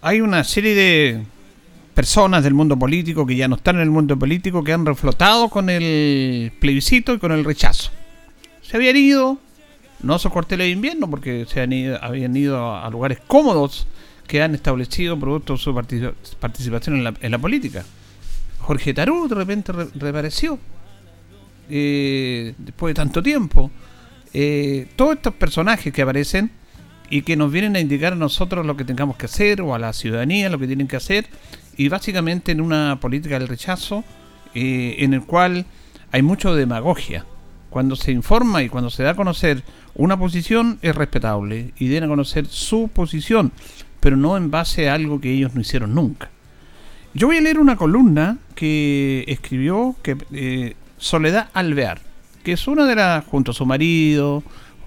Hay una serie de personas del mundo político que ya no están en el mundo político que han reflotado con el plebiscito y con el rechazo. Se habían ido, no a su cuarteles de invierno porque se habían ido a lugares cómodos que han establecido producto de su participación en la, política. Jorge Tarú de repente reapareció eh, después de tanto tiempo. Eh, todos estos personajes que aparecen y que nos vienen a indicar a nosotros lo que tengamos que hacer o a la ciudadanía lo que tienen que hacer y básicamente en una política del rechazo eh, en el cual hay mucho demagogia. Cuando se informa y cuando se da a conocer una posición es respetable y den a conocer su posición, pero no en base a algo que ellos no hicieron nunca. Yo voy a leer una columna que escribió que, eh, Soledad Alvear, que es una de las, junto a su marido,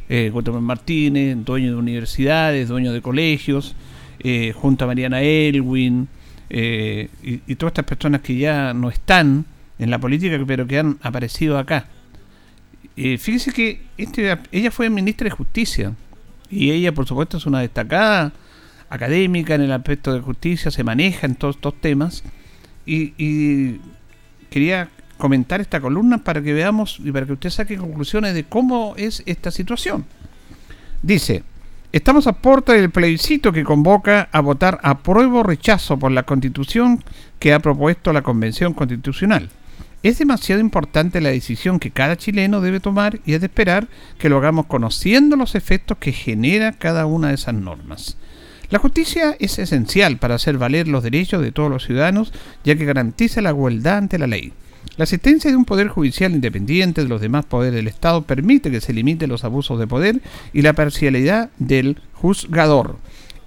eh, Martínez, dueño de universidades, dueño de colegios, eh, junto a Mariana Elwin, eh, y, todas estas personas que ya no están en la política, pero que han aparecido acá. Eh, fíjese que este, ella fue ministra de Justicia, y ella, por supuesto, es una destacada académica en el aspecto de justicia, se maneja en todos estos temas, y quería comentar esta columna para que veamos y para que usted saque conclusiones de cómo es esta situación. Dice, estamos a puerta del plebiscito que convoca a votar apruebo o rechazo por la constitución que ha propuesto la Convención Constitucional. Es demasiado importante la decisión que cada chileno debe tomar y es de esperar que lo hagamos conociendo los efectos que genera cada una de esas normas. La justicia es esencial para hacer valer los derechos de todos los ciudadanos, ya que garantiza la igualdad ante la ley. La existencia de un poder judicial independiente de los demás poderes del Estado permite que se limiten los abusos de poder y la parcialidad del juzgador.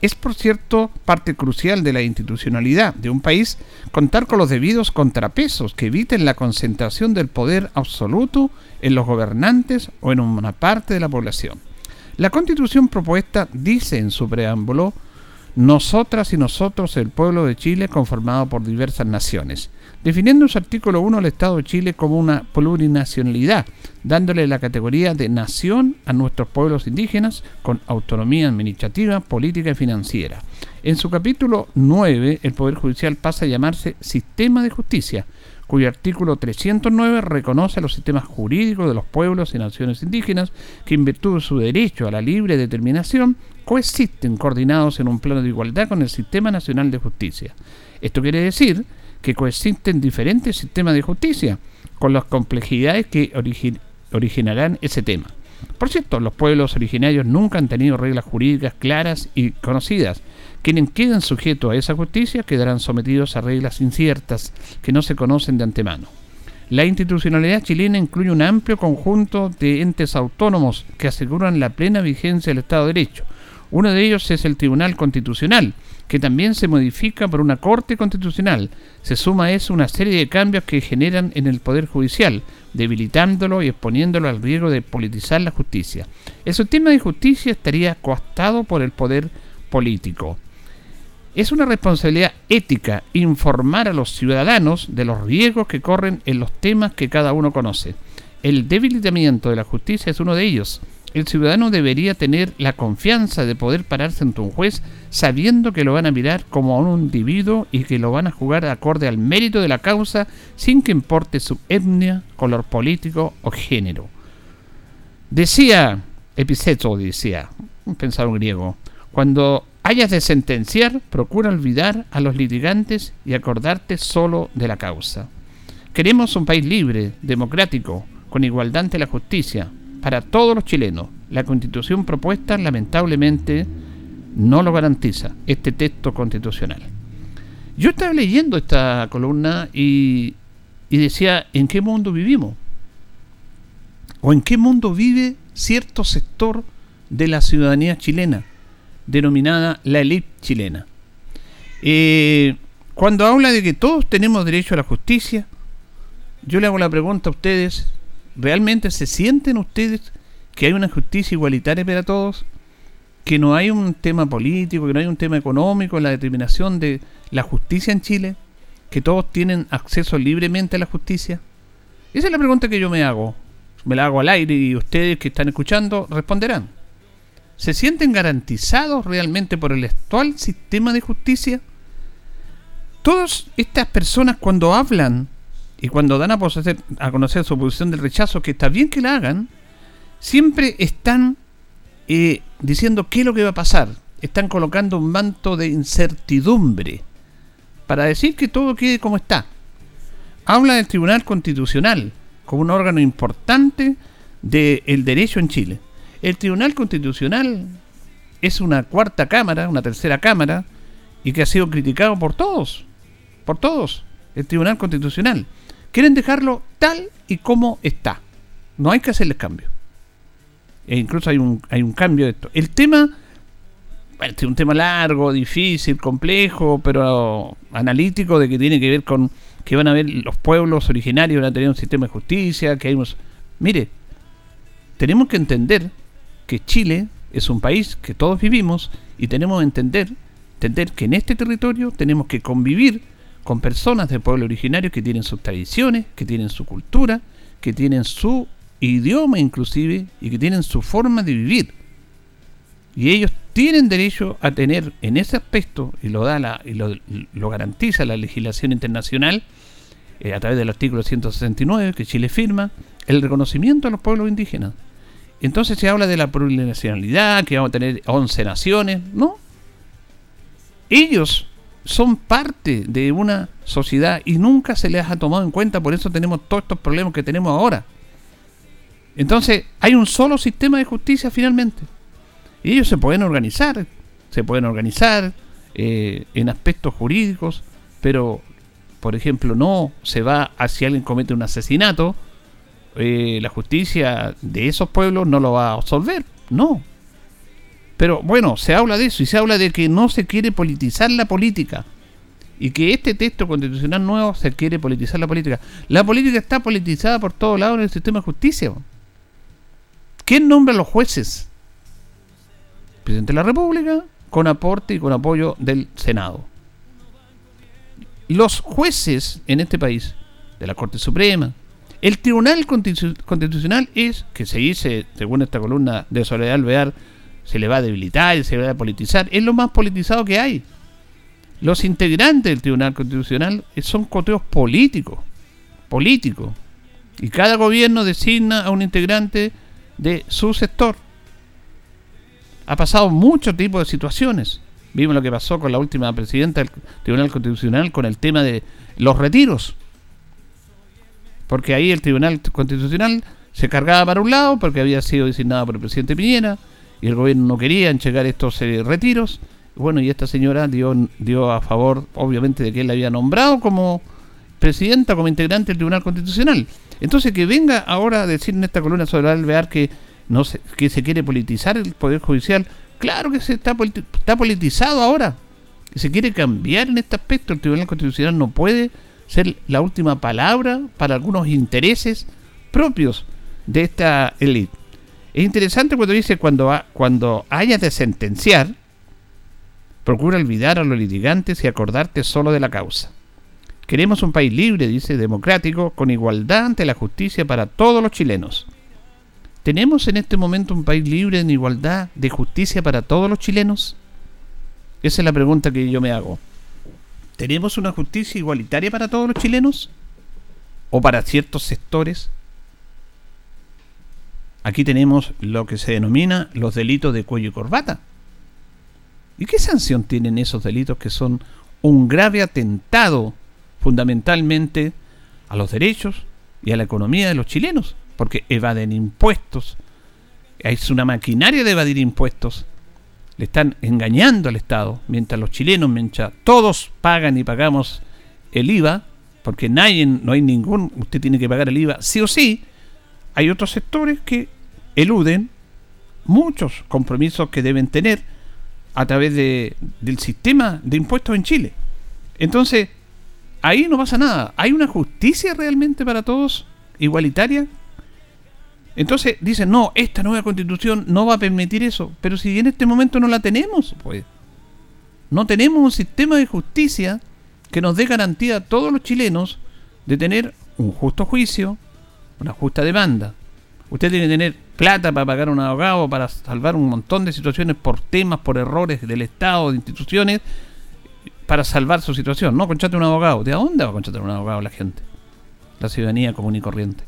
Es, por cierto, parte crucial de la institucionalidad de un país contar con los debidos contrapesos que eviten la concentración del poder absoluto en los gobernantes o en una parte de la población. La constitución propuesta dice en su preámbulo, nosotras y nosotros, el pueblo de Chile, conformado por diversas naciones definiendo en su artículo 1 al Estado de Chile como una plurinacionalidad, dándole la categoría de nación a nuestros pueblos indígenas con autonomía administrativa, política y financiera. En su capítulo 9, el Poder Judicial pasa a llamarse Sistema de Justicia, cuyo artículo 309 reconoce los sistemas jurídicos de los pueblos y naciones indígenas que en virtud de su derecho a la libre determinación coexisten coordinados en un plano de igualdad con el Sistema Nacional de Justicia. Esto quiere decir que coexisten diferentes sistemas de justicia, con las complejidades que originarán ese tema. Por cierto, los pueblos originarios nunca han tenido reglas jurídicas claras y conocidas. Quienes queden sujetos a esa justicia quedarán sometidos a reglas inciertas que no se conocen de antemano. La institucionalidad chilena incluye un amplio conjunto de entes autónomos que aseguran la plena vigencia del Estado de Derecho. Uno de ellos es el Tribunal Constitucional, que también se modifica por una Corte Constitucional. Se suma a eso una serie de cambios que generan en el Poder Judicial, debilitándolo y exponiéndolo al riesgo de politizar la justicia. El sistema de justicia estaría coastado por el poder político. Es una responsabilidad ética informar a los ciudadanos de los riesgos que corren en los temas que cada uno conoce. El debilitamiento de la justicia es uno de ellos el ciudadano debería tener la confianza de poder pararse ante un juez sabiendo que lo van a mirar como a un individuo y que lo van a jugar acorde al mérito de la causa sin que importe su etnia, color político o género. Decía Epiceto, decía, un pensador griego, cuando hayas de sentenciar, procura olvidar a los litigantes y acordarte solo de la causa. Queremos un país libre, democrático, con igualdad ante la justicia para todos los chilenos. La constitución propuesta lamentablemente no lo garantiza, este texto constitucional. Yo estaba leyendo esta columna y, y decía, ¿en qué mundo vivimos? ¿O en qué mundo vive cierto sector de la ciudadanía chilena, denominada la élite chilena? Eh, cuando habla de que todos tenemos derecho a la justicia, yo le hago la pregunta a ustedes, ¿realmente se sienten ustedes que hay una justicia igualitaria para todos? ¿Que no hay un tema político, que no hay un tema económico en la determinación de la justicia en Chile? ¿Que todos tienen acceso libremente a la justicia? Esa es la pregunta que yo me hago. Me la hago al aire y ustedes que están escuchando responderán. ¿Se sienten garantizados realmente por el actual sistema de justicia? Todas estas personas cuando hablan y cuando dan a, a conocer su posición del rechazo, que está bien que la hagan, siempre están eh, diciendo qué es lo que va a pasar. Están colocando un manto de incertidumbre para decir que todo quede como está. Habla del Tribunal Constitucional como un órgano importante del derecho en Chile. El Tribunal Constitucional es una cuarta cámara, una tercera cámara, y que ha sido criticado por todos, por todos, el Tribunal Constitucional. Quieren dejarlo tal y como está. No hay que hacerles cambio. E incluso hay un, hay un cambio de esto. El tema, bueno, es un tema largo, difícil, complejo, pero analítico, de que tiene que ver con que van a ver los pueblos originarios, van a tener un sistema de justicia, que hay unos... Mire, tenemos que entender que Chile es un país que todos vivimos y tenemos que entender, entender que en este territorio tenemos que convivir con personas de pueblo originario que tienen sus tradiciones, que tienen su cultura, que tienen su idioma inclusive y que tienen su forma de vivir. Y ellos tienen derecho a tener en ese aspecto, y lo da la, y lo, garantiza la legislación internacional, eh, a través del artículo 169 que Chile firma, el reconocimiento a los pueblos indígenas. Entonces se habla de la plurinacionalidad, que vamos a tener 11 naciones, ¿no? Ellos son parte de una sociedad y nunca se les ha tomado en cuenta, por eso tenemos todos estos problemas que tenemos ahora. Entonces, hay un solo sistema de justicia finalmente. Y ellos se pueden organizar, se pueden organizar eh, en aspectos jurídicos, pero, por ejemplo, no se va a si alguien comete un asesinato, eh, la justicia de esos pueblos no lo va a absolver, no. Pero bueno, se habla de eso y se habla de que no se quiere politizar la política y que este texto constitucional nuevo se quiere politizar la política. La política está politizada por todos lados en el sistema de justicia. ¿Quién nombra a los jueces? Presidente de la República, con aporte y con apoyo del Senado. Los jueces en este país, de la Corte Suprema, el Tribunal Constitucional es, que se dice, según esta columna de Soledad Alvear, se le va a debilitar y se le va a politizar, es lo más politizado que hay. Los integrantes del Tribunal Constitucional son coteos políticos, políticos. Y cada gobierno designa a un integrante de su sector. Ha pasado mucho tipo de situaciones. Vimos lo que pasó con la última presidenta del Tribunal Constitucional con el tema de los retiros. Porque ahí el Tribunal Constitucional se cargaba para un lado porque había sido designado por el presidente Piñera y el gobierno no quería entregar estos eh, retiros. Bueno, y esta señora dio, dio a favor, obviamente, de que él la había nombrado como presidenta, como integrante del Tribunal Constitucional. Entonces que venga ahora a decir en esta columna sobre Alvear que no se, que se quiere politizar el Poder Judicial, claro que se está, está politizado ahora. Que se quiere cambiar en este aspecto. El Tribunal Constitucional no puede ser la última palabra para algunos intereses propios de esta élite. Es interesante cuando dice cuando, cuando hayas de sentenciar, procura olvidar a los litigantes y acordarte solo de la causa. Queremos un país libre, dice, democrático, con igualdad ante la justicia para todos los chilenos. ¿Tenemos en este momento un país libre en igualdad de justicia para todos los chilenos? Esa es la pregunta que yo me hago. ¿Tenemos una justicia igualitaria para todos los chilenos? ¿O para ciertos sectores? Aquí tenemos lo que se denomina los delitos de cuello y corbata. ¿Y qué sanción tienen esos delitos que son un grave atentado fundamentalmente a los derechos y a la economía de los chilenos. porque evaden impuestos. Es una maquinaria de evadir impuestos. Le están engañando al Estado, mientras los chilenos, todos pagan y pagamos el IVA, porque nadie, no hay ningún, usted tiene que pagar el IVA sí o sí, hay otros sectores que eluden muchos compromisos que deben tener a través de, del sistema de impuestos en Chile. Entonces, ahí no pasa nada. ¿Hay una justicia realmente para todos igualitaria? Entonces dicen, no, esta nueva constitución no va a permitir eso. Pero si en este momento no la tenemos, pues. No tenemos un sistema de justicia que nos dé garantía a todos los chilenos de tener un justo juicio, una justa demanda. Usted tiene que tener plata para pagar a un abogado, para salvar un montón de situaciones por temas, por errores del Estado, de instituciones, para salvar su situación. No, conchate un abogado. ¿De dónde va a conchatar un abogado la gente? La ciudadanía común y corriente.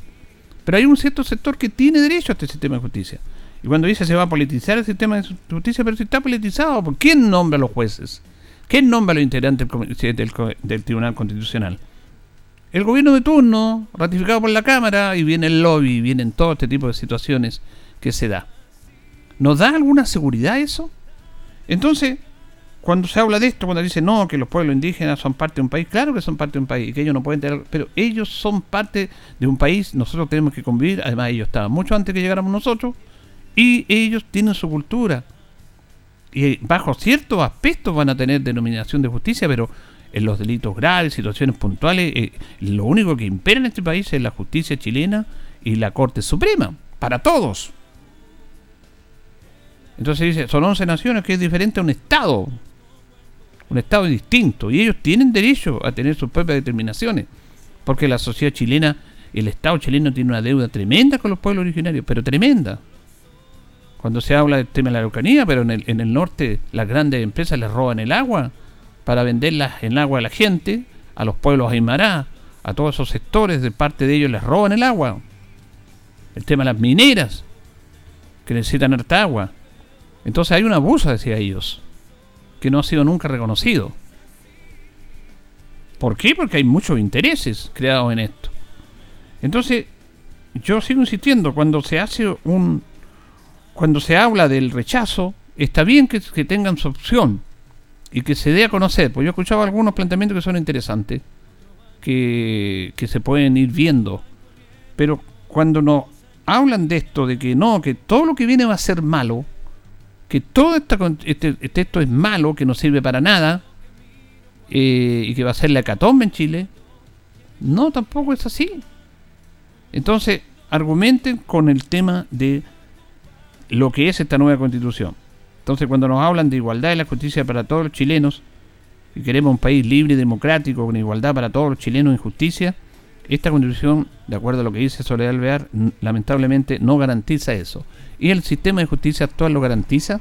Pero hay un cierto sector que tiene derecho a este sistema de justicia. Y cuando dice se va a politizar el sistema de justicia, pero si está politizado, ¿por quién nombra a los jueces? ¿Quién nombra a los integrantes del, Tribunal Constitucional? El gobierno de turno, ratificado por la Cámara, y viene el lobby, vienen todo este tipo de situaciones que se da. ¿Nos da alguna seguridad eso? Entonces, cuando se habla de esto, cuando dice no, que los pueblos indígenas son parte de un país, claro que son parte de un país, que ellos no pueden tener, pero ellos son parte de un país, nosotros tenemos que convivir, además ellos estaban mucho antes que llegáramos nosotros, y ellos tienen su cultura. Y bajo ciertos aspectos van a tener denominación de justicia, pero en los delitos graves, situaciones puntuales, eh, lo único que impera en este país es la justicia chilena y la Corte Suprema, para todos. Entonces dice, son 11 naciones que es diferente a un Estado un Estado distinto y ellos tienen derecho a tener sus propias determinaciones, porque la sociedad chilena, el Estado chileno tiene una deuda tremenda con los pueblos originarios, pero tremenda. Cuando se habla del tema de la Araucanía, pero en el, en el norte las grandes empresas les roban el agua para venderla en agua a la gente, a los pueblos aymará, a todos esos sectores, de parte de ellos les roban el agua. El tema de las mineras, que necesitan harta agua. Entonces hay un abuso hacia ellos que no ha sido nunca reconocido. ¿Por qué? Porque hay muchos intereses creados en esto. Entonces, yo sigo insistiendo, cuando se hace un... Cuando se habla del rechazo, está bien que, tengan su opción y que se dé a conocer. Pues yo he escuchado algunos planteamientos que son interesantes, que, que se pueden ir viendo. Pero cuando nos hablan de esto, de que no, que todo lo que viene va a ser malo, que todo este, este, esto es malo, que no sirve para nada, eh, y que va a ser la hecatombe en Chile. No, tampoco es así. Entonces, argumenten con el tema de lo que es esta nueva constitución. Entonces, cuando nos hablan de igualdad y la justicia para todos los chilenos, y queremos un país libre y democrático, con igualdad para todos los chilenos en justicia, esta constitución, de acuerdo a lo que dice Soledad Alvear, lamentablemente no garantiza eso. ¿Y el sistema de justicia actual lo garantiza?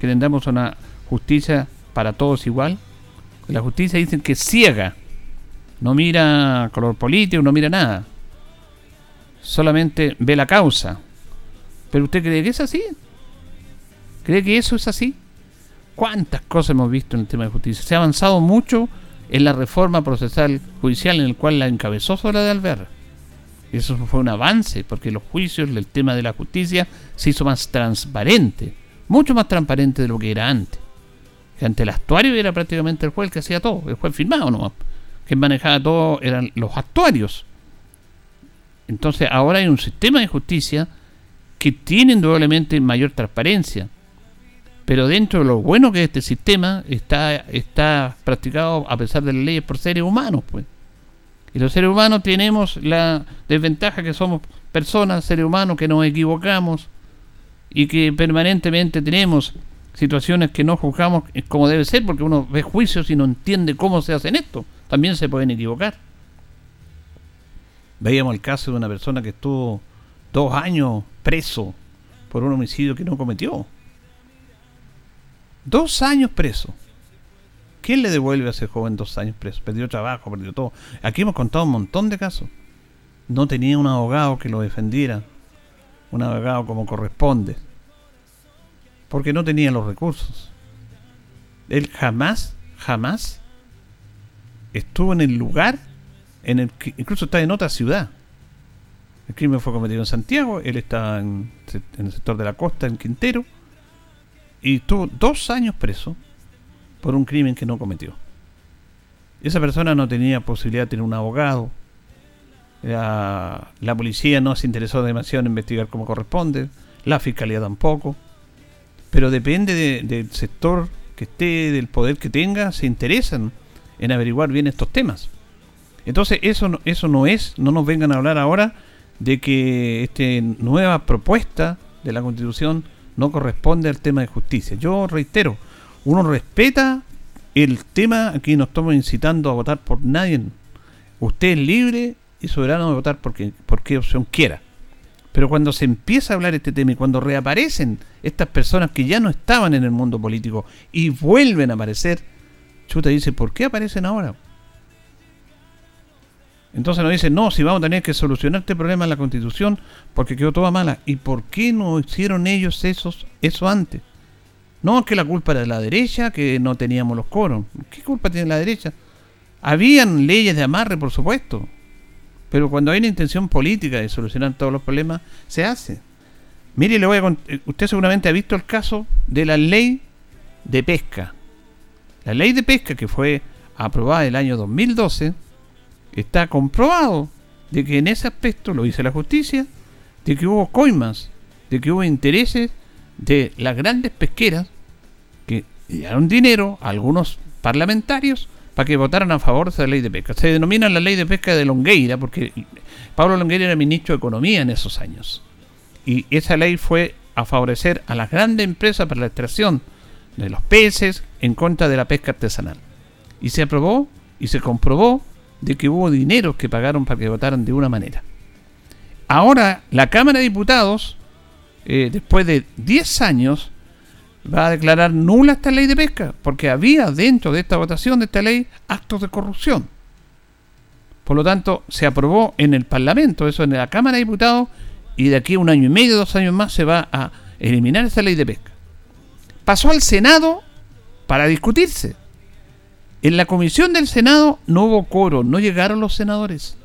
¿Que tendremos una justicia para todos igual? La justicia dicen que ciega, no mira color político, no mira nada. Solamente ve la causa. ¿Pero usted cree que es así? ¿Cree que eso es así? ¿Cuántas cosas hemos visto en el tema de justicia? Se ha avanzado mucho en la reforma procesal judicial en el cual la encabezó Sola de Alver eso fue un avance, porque los juicios, el tema de la justicia, se hizo más transparente, mucho más transparente de lo que era antes. Que ante el actuario era prácticamente el juez el que hacía todo, el juez firmado nomás. Quien manejaba todo eran los actuarios. Entonces ahora hay un sistema de justicia que tiene indudablemente mayor transparencia. Pero dentro de lo bueno que es este sistema, está, está practicado a pesar de las leyes por seres humanos, pues. Y los seres humanos tenemos la desventaja que somos personas, seres humanos, que nos equivocamos y que permanentemente tenemos situaciones que no juzgamos como debe ser, porque uno ve juicios y no entiende cómo se hacen esto. También se pueden equivocar. Veíamos el caso de una persona que estuvo dos años preso por un homicidio que no cometió. Dos años preso. ¿Quién le devuelve a ese joven dos años preso? Perdió trabajo, perdió todo. Aquí hemos contado un montón de casos. No tenía un abogado que lo defendiera, un abogado como corresponde, porque no tenía los recursos. Él jamás, jamás estuvo en el lugar en el que incluso está en otra ciudad. El crimen fue cometido en Santiago, él en, en el sector de la costa, en Quintero, y estuvo dos años preso por un crimen que no cometió. Esa persona no tenía posibilidad de tener un abogado. La, la policía no se interesó demasiado en investigar como corresponde. La fiscalía tampoco. Pero depende de- del sector que esté, del poder que tenga, se interesan en averiguar bien estos temas. Entonces eso no, eso no es, no nos vengan a hablar ahora de que esta nueva propuesta de la Constitución no corresponde al tema de justicia. Yo reitero, uno respeta el tema, aquí no estamos incitando a votar por nadie. Usted es libre y soberano de votar por, quien- por qué opción quiera. Pero cuando se empieza a hablar este tema y cuando reaparecen estas personas que ya no estaban en el mundo político y vuelven a aparecer, Chuta dice, ¿por qué aparecen ahora? Entonces nos dicen, no, si vamos a tener que solucionar este problema en la constitución porque quedó toda mala. ¿Y por qué no hicieron ellos esos, eso antes? No, que la culpa era de la derecha, que no teníamos los coros. ¿Qué culpa tiene la derecha? Habían leyes de amarre, por supuesto. Pero cuando hay una intención política de solucionar todos los problemas, se hace. Mire, le voy a eh, usted seguramente ha visto el caso de la ley de pesca. La ley de pesca que fue aprobada el año 2012 está comprobado de que en ese aspecto lo dice la justicia, de que hubo coimas, de que hubo intereses de las grandes pesqueras que dieron dinero a algunos parlamentarios para que votaran a favor de esa ley de pesca. Se denomina la ley de pesca de Longueira porque Pablo Longueira era ministro de Economía en esos años. Y esa ley fue a favorecer a las grandes empresas para la extracción de los peces en contra de la pesca artesanal. Y se aprobó y se comprobó de que hubo dineros que pagaron para que votaran de una manera. Ahora la Cámara de Diputados, eh, después de 10 años, va a declarar nula esta ley de pesca, porque había dentro de esta votación de esta ley actos de corrupción. Por lo tanto, se aprobó en el Parlamento, eso en la Cámara de Diputados, y de aquí a un año y medio, dos años más, se va a eliminar esa ley de pesca. Pasó al Senado para discutirse. En la comisión del Senado no hubo coro, no llegaron los senadores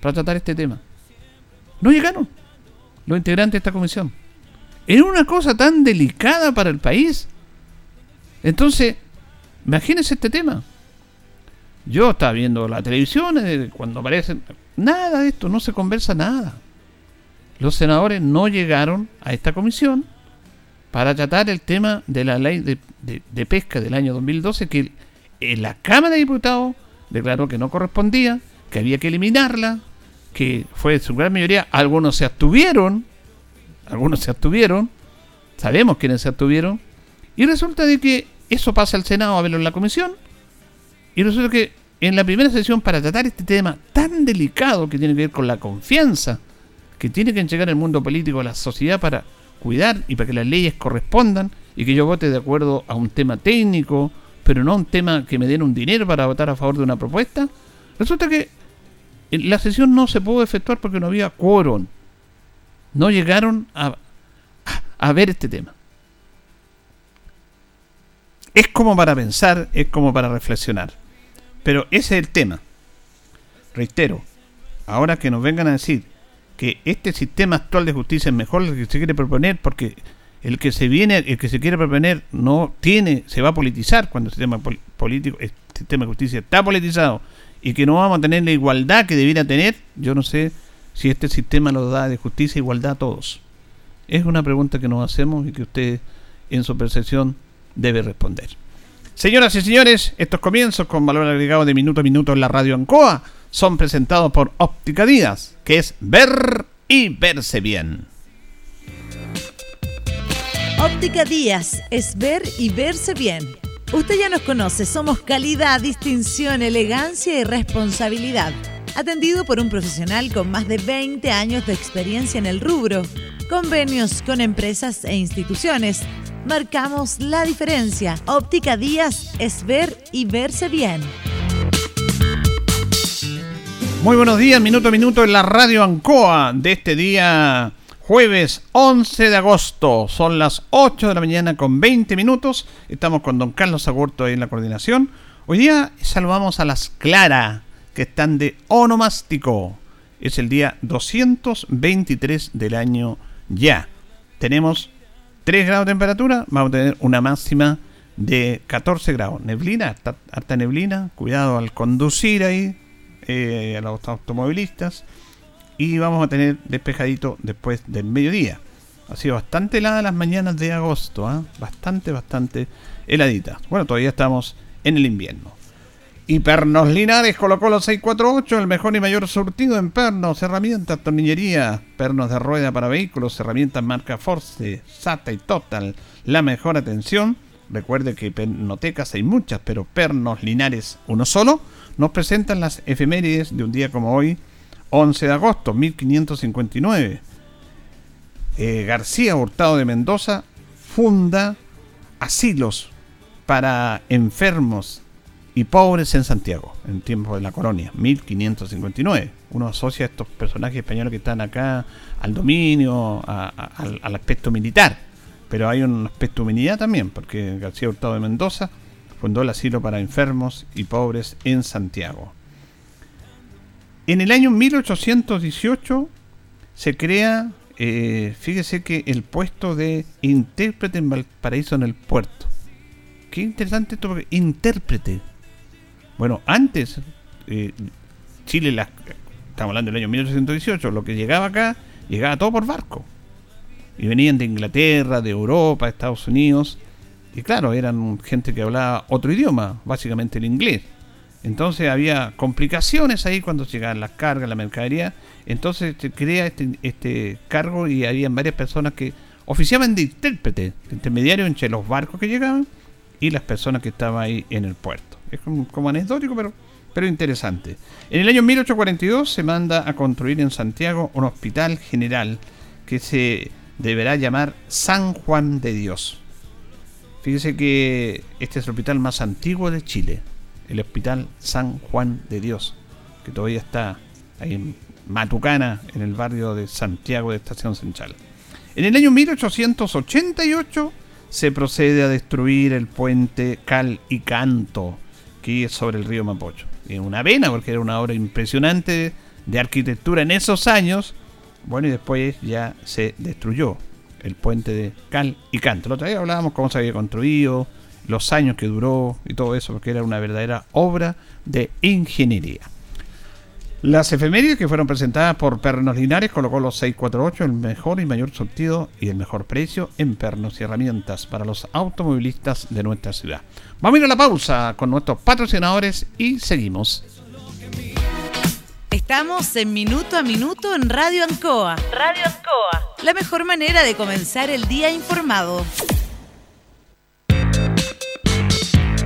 para tratar este tema. No llegaron los integrantes de esta comisión. Era una cosa tan delicada para el país. Entonces, imagínense este tema. Yo estaba viendo la televisión eh, cuando aparecen. Nada de esto, no se conversa nada. Los senadores no llegaron a esta comisión para tratar el tema de la ley de, de- pesca del año 2012 que en la Cámara de Diputados declaró que no correspondía, que había que eliminarla, que fue su gran mayoría, algunos se abstuvieron, algunos se abstuvieron, sabemos quiénes se abstuvieron, y resulta de que eso pasa al Senado a verlo en la comisión, y resulta que en la primera sesión para tratar este tema tan delicado que tiene que ver con la confianza que tiene que entregar el mundo político a la sociedad para cuidar y para que las leyes correspondan y que yo vote de acuerdo a un tema técnico, pero no un tema que me den un dinero para votar a favor de una propuesta, resulta que la sesión no se pudo efectuar porque no había quórum. No llegaron a, a, a ver este tema. Es como para pensar, es como para reflexionar. Pero ese es el tema. Reitero, ahora que nos vengan a decir que este sistema actual de justicia es mejor el que se quiere proponer porque el que se viene, el que se quiere proponer no tiene, se va a politizar cuando el sistema pol- político, sistema de justicia está politizado y que no vamos a tener la igualdad que debiera tener, yo no sé si este sistema lo da de justicia e igualdad a todos. Es una pregunta que nos hacemos y que usted en su percepción debe responder. Señoras y señores, estos comienzos con valor agregado de minuto a minuto en la radio Ancoa son presentados por Óptica Díaz, que es ver y verse bien. Óptica Díaz es ver y verse bien. Usted ya nos conoce, somos calidad, distinción, elegancia y responsabilidad. Atendido por un profesional con más de 20 años de experiencia en el rubro, convenios con empresas e instituciones. Marcamos la diferencia. Óptica Díaz es ver y verse bien. Muy buenos días, minuto a minuto en la radio Ancoa de este día jueves 11 de agosto. Son las 8 de la mañana con 20 minutos. Estamos con don Carlos Agurto ahí en la coordinación. Hoy día saludamos a las Clara, que están de onomástico. Es el día 223 del año ya. Tenemos 3 grados de temperatura, vamos a tener una máxima de 14 grados. Neblina, harta, neblina, cuidado al conducir ahí eh, a los automovilistas. Y vamos a tener despejadito después del mediodía. Ha sido bastante helada las mañanas de agosto, ¿ah? bastante, bastante heladita. Bueno, todavía estamos en el invierno. Y Pernos Linares colocó los 648, el mejor y mayor surtido en pernos, herramientas, tornillería, pernos de rueda para vehículos, herramientas marca Force, SATA y Total. La mejor atención. Recuerde que pernotecas hay muchas, pero Pernos Linares, uno solo, nos presentan las efemérides de un día como hoy, 11 de agosto, 1559. Eh, García Hurtado de Mendoza funda asilos para enfermos y pobres en Santiago, en tiempo de la colonia, 1559. Uno asocia a estos personajes españoles que están acá al dominio, al, al, aspecto militar, pero hay un aspecto humanidad también, porque García Hurtado de Mendoza fundó el asilo para enfermos y pobres en Santiago. En el año 1818 se crea, eh, fíjese que el puesto de intérprete en Valparaíso en el puerto. Qué interesante esto, porque intérprete. Bueno, antes, eh, Chile, la, estamos hablando del año 1818, lo que llegaba acá, llegaba todo por barco. Y venían de Inglaterra, de Europa, Estados Unidos. Y claro, eran gente que hablaba otro idioma, básicamente el inglés. Entonces había complicaciones ahí cuando llegaban las cargas, la mercadería. Entonces se crea este, este cargo y había varias personas que oficiaban de intérprete, intermediario entre los barcos que llegaban y las personas que estaban ahí en el puerto. Es como, anecdótico, pero, pero interesante. En el año 1842 se manda a construir en Santiago un hospital general que se deberá llamar San Juan de Dios. Fíjese que este es el hospital más antiguo de Chile el Hospital San Juan de Dios, que todavía está ahí en Matucana, en el barrio de Santiago de Estación Central. En el año 1888 se procede a destruir el puente Cal y Canto, que es sobre el río Mapocho. Es una pena porque era una obra impresionante de arquitectura en esos años. Bueno, y después ya se destruyó el puente de Cal y Canto. La otra vez hablábamos cómo se había construido, los años que duró y todo eso, porque era una verdadera obra de ingeniería. Las efemérides que fueron presentadas por Pernos Linares colocó los 648, el mejor y mayor surtido y el mejor precio en pernos y herramientas para los automovilistas de nuestra ciudad. Vamos a ir a la pausa con nuestros patrocinadores y seguimos. Estamos en Minuto a Minuto en Radio Ancoa. Radio Ancoa. La mejor manera de comenzar el día informado.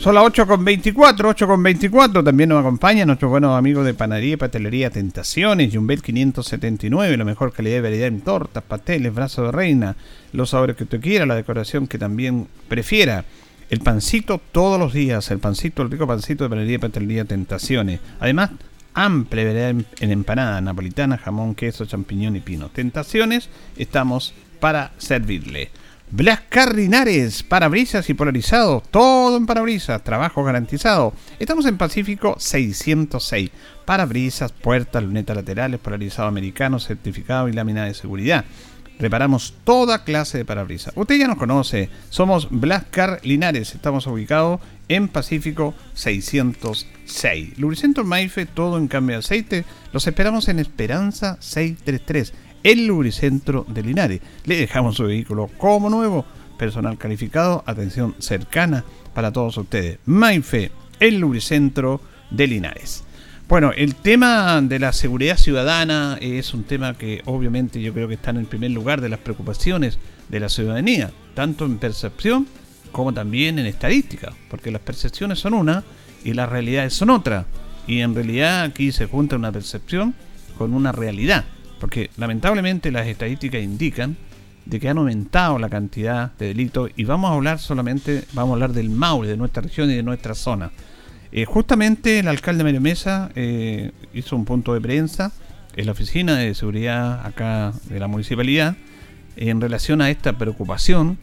Son las 8 con 24, 8 con 24. También nos acompaña nuestro buenos amigos de Panadería y Pastelería Tentaciones, Jumbel 579, la mejor calidad de variedad en tortas, pasteles, brazos de reina, los sabores que usted quiera, la decoración que también prefiera. El pancito todos los días, el pancito, el rico pancito de Panadería y Pastelería Tentaciones. Además, amplia variedad en empanada, napolitana, jamón, queso, champiñón y pino. Tentaciones, estamos para servirle. Blas Carrinares, parabrisas y polarizados, todo en parabrisas, trabajo garantizado. Estamos en Pacífico 606. Parabrisas, puertas, lunetas laterales, polarizado americano, certificado y lámina de seguridad. Reparamos toda clase de parabrisas. Usted ya nos conoce, somos Blascar Linares, estamos ubicados en Pacífico 606. Lubricentro Maife, todo en cambio de aceite. Los esperamos en Esperanza 633, el lubricentro de Linares. Le dejamos su vehículo como nuevo, personal calificado, atención cercana para todos ustedes. Maife, el lubricentro de Linares. Bueno, el tema de la seguridad ciudadana es un tema que obviamente yo creo que está en el primer lugar de las preocupaciones de la ciudadanía, tanto en percepción como también en estadística, porque las percepciones son una y las realidades son otra. Y en realidad aquí se junta una percepción con una realidad, porque lamentablemente las estadísticas indican de que han aumentado la cantidad de delitos y vamos a hablar solamente, vamos a hablar del Maule, de nuestra región y de nuestra zona. Eh, justamente el alcalde Mario Mesa eh, hizo un punto de prensa en la oficina de seguridad acá de la municipalidad en relación a esta preocupación,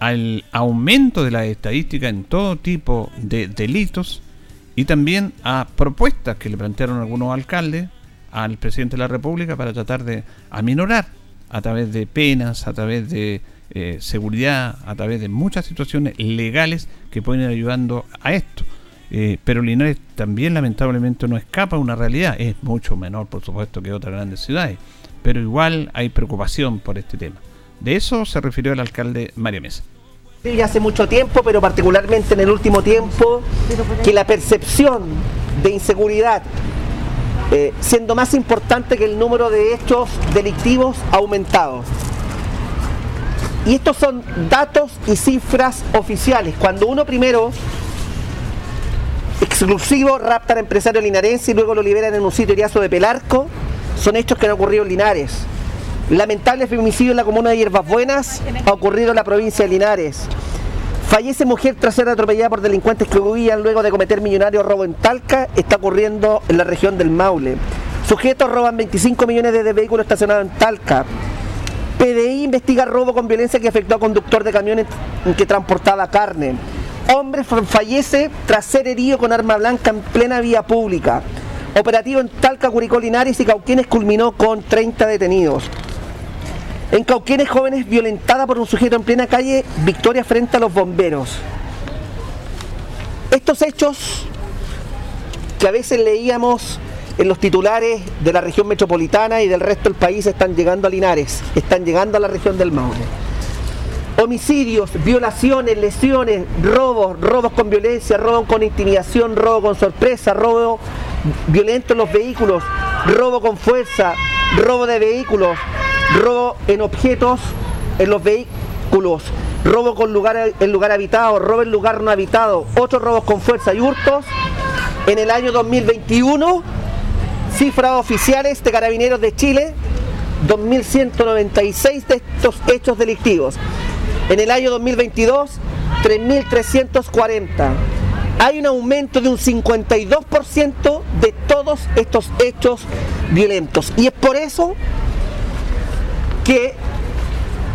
al aumento de la estadística en todo tipo de delitos y también a propuestas que le plantearon algunos alcaldes al presidente de la República para tratar de aminorar a través de penas, a través de eh, seguridad, a través de muchas situaciones legales que pueden ir ayudando a esto. Eh, pero Linares también lamentablemente no escapa a una realidad, es mucho menor por supuesto que otras grandes ciudades, pero igual hay preocupación por este tema. De eso se refirió el alcalde María Mesa. Hace mucho tiempo, pero particularmente en el último tiempo, que la percepción de inseguridad, eh, siendo más importante que el número de hechos delictivos, ha aumentado. Y estos son datos y cifras oficiales. Cuando uno primero exclusivo raptan empresario linarense y luego lo liberan en un sitio iriazo de Pelarco. Son hechos que han ocurrido en Linares. Lamentable femicidio en la comuna de Hierbas Buenas ha ocurrido en la provincia de Linares. Fallece mujer tras ser atropellada por delincuentes que huían luego de cometer millonario robo en Talca. Está ocurriendo en la región del Maule. Sujetos roban 25 millones de vehículos estacionados en Talca. PDI investiga robo con violencia que afectó a conductor de camiones que transportaba carne. Hombre fallece tras ser herido con arma blanca en plena vía pública. Operativo en Talca, Curicó, Linares y Cauquienes culminó con 30 detenidos. En Cauquienes, jóvenes violentada por un sujeto en plena calle, victoria frente a los bomberos. Estos hechos que a veces leíamos en los titulares de la región metropolitana y del resto del país están llegando a Linares, están llegando a la región del Maule homicidios, violaciones, lesiones, robos, robos con violencia, robos con intimidación, robo con sorpresa, robo violento en los vehículos, robo con fuerza, robo de vehículos, robo en objetos en los vehículos, robo con lugar en lugar habitado, robo en lugar no habitado, otros robos con fuerza y hurtos. En el año 2021, cifras oficiales de Carabineros de Chile, 2.196 de estos hechos delictivos. En el año 2022, 3.340. Hay un aumento de un 52% de todos estos hechos violentos. Y es por eso que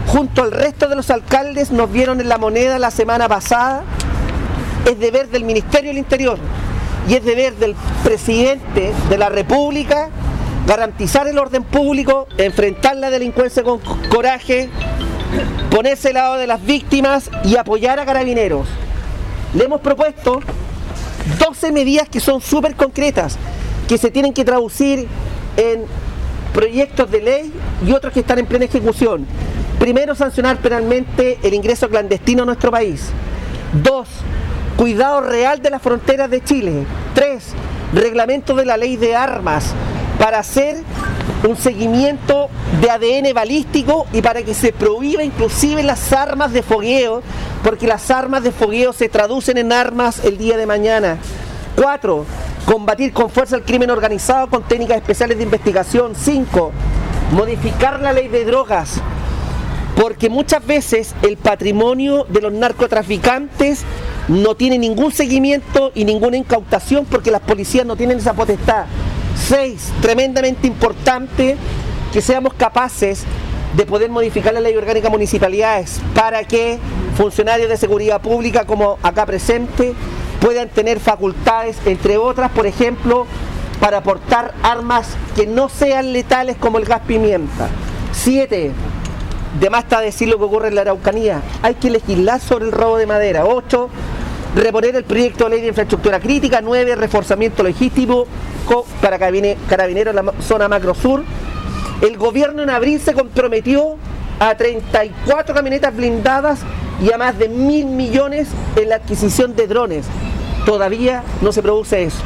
junto al resto de los alcaldes nos vieron en la moneda la semana pasada. Es deber del Ministerio del Interior y es deber del presidente de la República garantizar el orden público, enfrentar la delincuencia con coraje, ponerse al lado de las víctimas y apoyar a carabineros. Le hemos propuesto 12 medidas que son súper concretas, que se tienen que traducir en proyectos de ley y otros que están en plena ejecución. Primero, sancionar penalmente el ingreso clandestino a nuestro país. Dos, cuidado real de las fronteras de Chile. Tres, reglamento de la ley de armas para hacer un seguimiento de ADN balístico y para que se prohíba inclusive las armas de fogueo, porque las armas de fogueo se traducen en armas el día de mañana. Cuatro, combatir con fuerza el crimen organizado con técnicas especiales de investigación. Cinco, modificar la ley de drogas, porque muchas veces el patrimonio de los narcotraficantes no tiene ningún seguimiento y ninguna incautación porque las policías no tienen esa potestad. Seis, tremendamente importante que seamos capaces de poder modificar la ley orgánica municipalidades para que funcionarios de seguridad pública como acá presente puedan tener facultades, entre otras, por ejemplo, para portar armas que no sean letales como el gas pimienta. Siete, de más está decir lo que ocurre en la Araucanía. Hay que legislar sobre el robo de madera. 8. Reponer el proyecto de ley de infraestructura crítica. 9. Reforzamiento logístico para carabineros en la zona macro sur. El gobierno en abril se comprometió a 34 camionetas blindadas y a más de mil millones en la adquisición de drones. Todavía no se produce eso.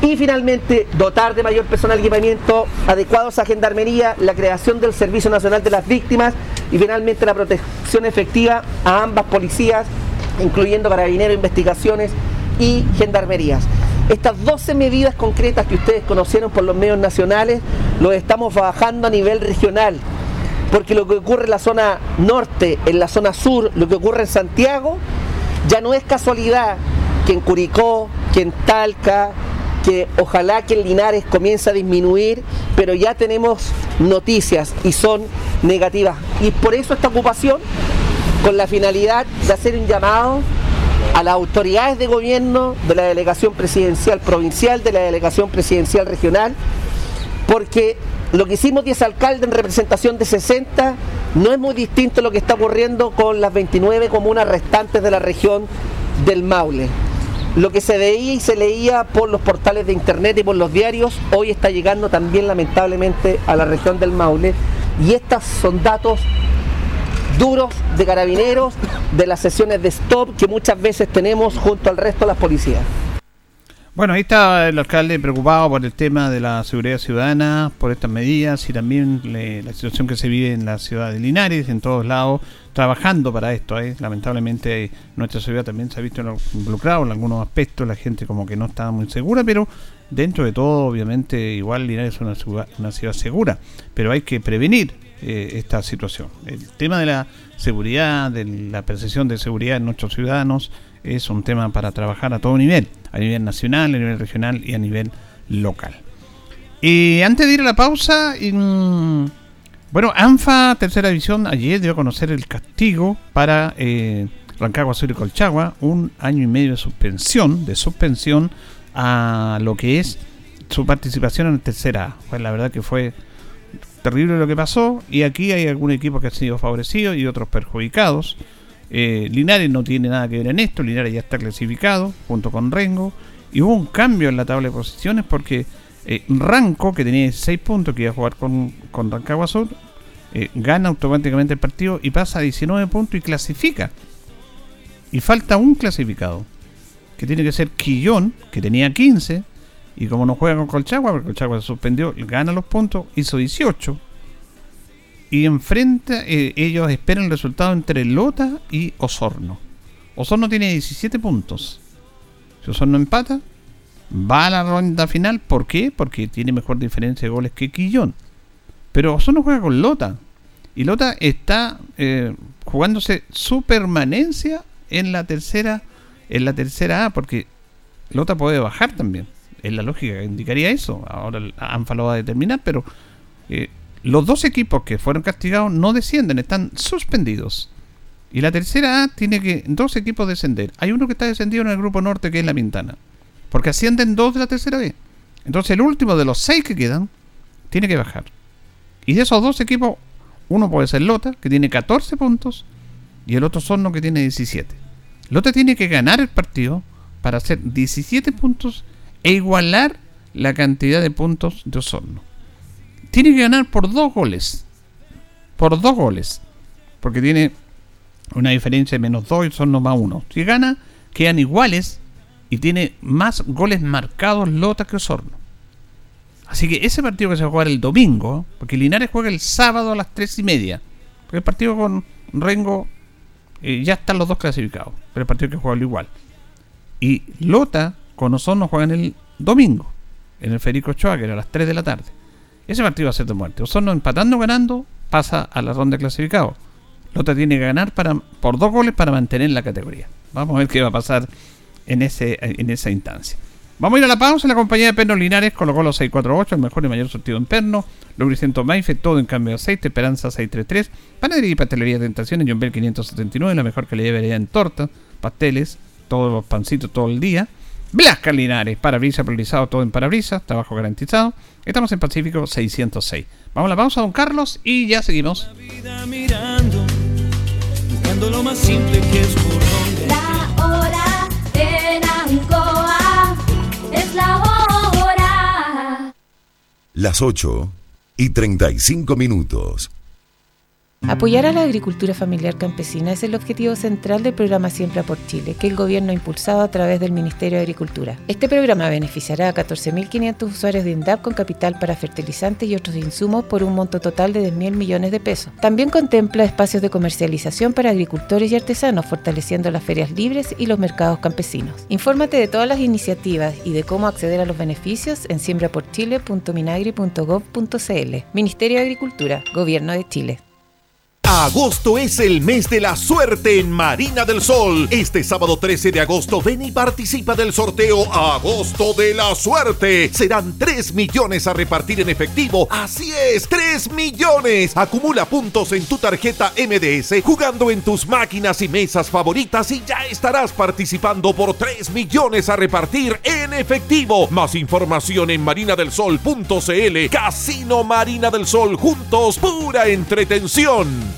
Y finalmente, dotar de mayor personal equipamiento adecuados a Gendarmería, la creación del Servicio Nacional de las Víctimas y finalmente la protección efectiva a ambas policías, incluyendo carabineros, investigaciones y gendarmerías. Estas 12 medidas concretas que ustedes conocieron por los medios nacionales, los estamos bajando a nivel regional, porque lo que ocurre en la zona norte, en la zona sur, lo que ocurre en Santiago, ya no es casualidad que en Curicó, que en Talca, que ojalá que el Linares comience a disminuir, pero ya tenemos noticias y son negativas. Y por eso esta ocupación, con la finalidad de hacer un llamado a las autoridades de gobierno de la delegación presidencial provincial, de la delegación presidencial regional, porque lo que hicimos 10 alcaldes en representación de 60 no es muy distinto a lo que está ocurriendo con las 29 comunas restantes de la región del Maule. Lo que se veía y se leía por los portales de internet y por los diarios, hoy está llegando también lamentablemente a la región del Maule. Y estos son datos duros de carabineros, de las sesiones de stop que muchas veces tenemos junto al resto de las policías. Bueno, ahí está el alcalde preocupado por el tema de la seguridad ciudadana, por estas medidas y también la situación que se vive en la ciudad de Linares, en todos lados, trabajando para esto. ¿eh? Lamentablemente nuestra ciudad también se ha visto involucrado en algunos aspectos, la gente como que no está muy segura, pero dentro de todo, obviamente, igual Linares es una ciudad, una ciudad segura, pero hay que prevenir eh, esta situación. El tema de la seguridad, de la percepción de seguridad en nuestros ciudadanos, es un tema para trabajar a todo nivel a nivel nacional, a nivel regional y a nivel local. Y antes de ir a la pausa, mm, bueno, ANFA Tercera División ayer dio a conocer el castigo para eh, Rancagua Sur y Colchagua, un año y medio de suspensión, de suspensión a lo que es su participación en tercera Pues la verdad que fue terrible lo que pasó y aquí hay algún equipo que ha sido favorecido y otros perjudicados. Eh, Linares no tiene nada que ver en esto, Linares ya está clasificado junto con Rengo y hubo un cambio en la tabla de posiciones porque eh, Ranco, que tenía 6 puntos, que iba a jugar con, con Rancagua Sur, eh, gana automáticamente el partido y pasa a 19 puntos y clasifica. Y falta un clasificado, que tiene que ser Quillón, que tenía 15, y como no juega con Colchagua, porque Colchagua se suspendió, gana los puntos, hizo 18 y enfrenta, eh, ellos esperan el resultado entre Lota y Osorno. Osorno tiene 17 puntos. Si Osorno empata, va a la ronda final. ¿Por qué? Porque tiene mejor diferencia de goles que Quillón. Pero Osorno juega con Lota. Y Lota está eh, jugándose su permanencia en la tercera en la tercera A, porque Lota puede bajar también. Es la lógica que indicaría eso. Ahora ANFA lo va a determinar, pero eh, los dos equipos que fueron castigados no descienden, están suspendidos. Y la tercera A tiene que dos equipos descender. Hay uno que está descendido en el grupo norte, que es la Pintana. Porque ascienden dos de la tercera B. Entonces el último de los seis que quedan tiene que bajar. Y de esos dos equipos, uno puede ser Lota, que tiene 14 puntos, y el otro Sorno, que tiene 17. Lota tiene que ganar el partido para hacer 17 puntos e igualar la cantidad de puntos de Osorno tiene que ganar por dos goles. Por dos goles. Porque tiene una diferencia de menos dos y son más uno. Si gana, quedan iguales y tiene más goles marcados Lota que Osorno. Así que ese partido que se va a jugar el domingo, porque Linares juega el sábado a las tres y media. Porque el partido con Rengo eh, ya están los dos clasificados. Pero el partido que juega igual. Y Lota con Osorno juegan el domingo. En el Federico Ochoa, que era a las 3 de la tarde. Ese partido va a ser de muerte. Osorno empatando o ganando pasa a la ronda de clasificado. Lota tiene que ganar para, por dos goles para mantener la categoría. Vamos a ver qué va a pasar en, ese, en esa instancia. Vamos a ir a la pausa. La compañía de Pernos Linares colocó los 648, el mejor y mayor surtido en perno. Lubricento Maife, todo en cambio de aceite. Esperanza 633. Panadería y pastelería Tentación en John Bell 579. La mejor calidad de variedad en torta, pasteles, todos los pancitos todo el día. Blascar Linares, parabrisas priorizado todo en parabrisas, trabajo garantizado. Estamos en Pacífico 606. Vamos a la pausa, don Carlos, y ya seguimos. todo lo más simple que es por donde. La hora en Ancoa es la hora. Las 8 y 35 minutos. Apoyar a la agricultura familiar campesina es el objetivo central del programa Siembra por Chile, que el gobierno ha impulsado a través del Ministerio de Agricultura. Este programa beneficiará a 14.500 usuarios de INDAP con capital para fertilizantes y otros insumos por un monto total de 10.000 millones de pesos. También contempla espacios de comercialización para agricultores y artesanos, fortaleciendo las ferias libres y los mercados campesinos. Infórmate de todas las iniciativas y de cómo acceder a los beneficios en siembraporchile.minagri.gov.cl. Ministerio de Agricultura, Gobierno de Chile. Agosto es el mes de la suerte en Marina del Sol. Este sábado 13 de agosto ven y participa del sorteo Agosto de la Suerte. Serán 3 millones a repartir en efectivo. Así es, 3 millones. Acumula puntos en tu tarjeta MDS jugando en tus máquinas y mesas favoritas y ya estarás participando por 3 millones a repartir en efectivo. Más información en marinadelsol.cl. Casino Marina del Sol juntos, pura entretención.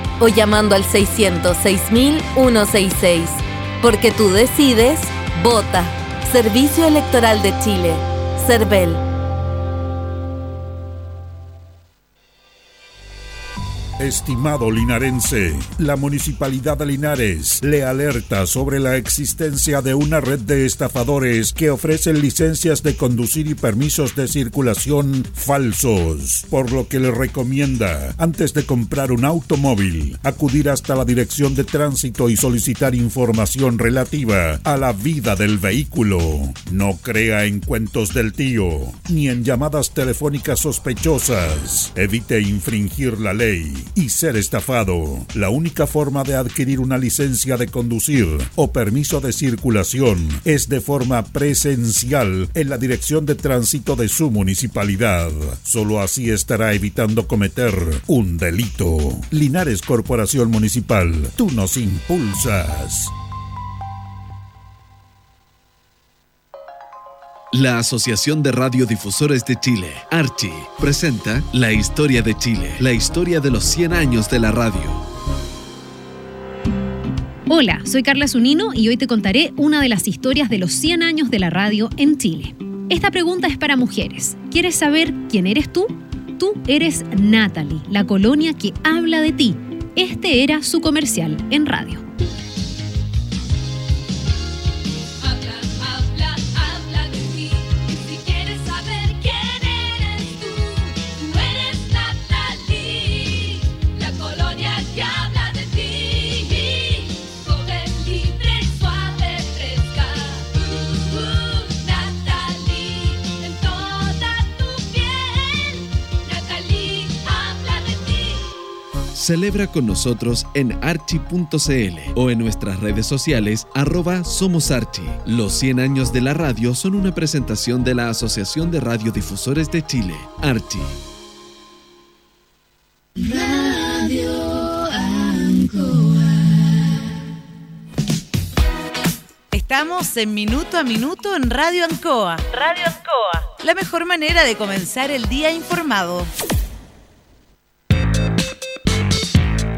o llamando al 606.166. Porque tú decides, vota. Servicio Electoral de Chile. CERVEL. Estimado linarense, la Municipalidad de Linares le alerta sobre la existencia de una red de estafadores que ofrecen licencias de conducir y permisos de circulación falsos, por lo que le recomienda, antes de comprar un automóvil, acudir hasta la Dirección de Tránsito y solicitar información relativa a la vida del vehículo. No crea en cuentos del tío, ni en llamadas telefónicas sospechosas. Evite infringir la ley y ser estafado. La única forma de adquirir una licencia de conducir o permiso de circulación es de forma presencial en la dirección de tránsito de su municipalidad. Solo así estará evitando cometer un delito. Linares Corporación Municipal, tú nos impulsas. La Asociación de Radiodifusores de Chile, Archi, presenta La Historia de Chile, la historia de los 100 años de la radio. Hola, soy Carla Zunino y hoy te contaré una de las historias de los 100 años de la radio en Chile. Esta pregunta es para mujeres. ¿Quieres saber quién eres tú? Tú eres Natalie, la colonia que habla de ti. Este era su comercial en radio. Celebra con nosotros en archi.cl o en nuestras redes sociales arroba Somos Archi. Los 100 años de la radio son una presentación de la Asociación de Radiodifusores de Chile, Archi. Radio Ancoa. Estamos en Minuto a Minuto en Radio Ancoa. Radio Ancoa. La mejor manera de comenzar el día informado.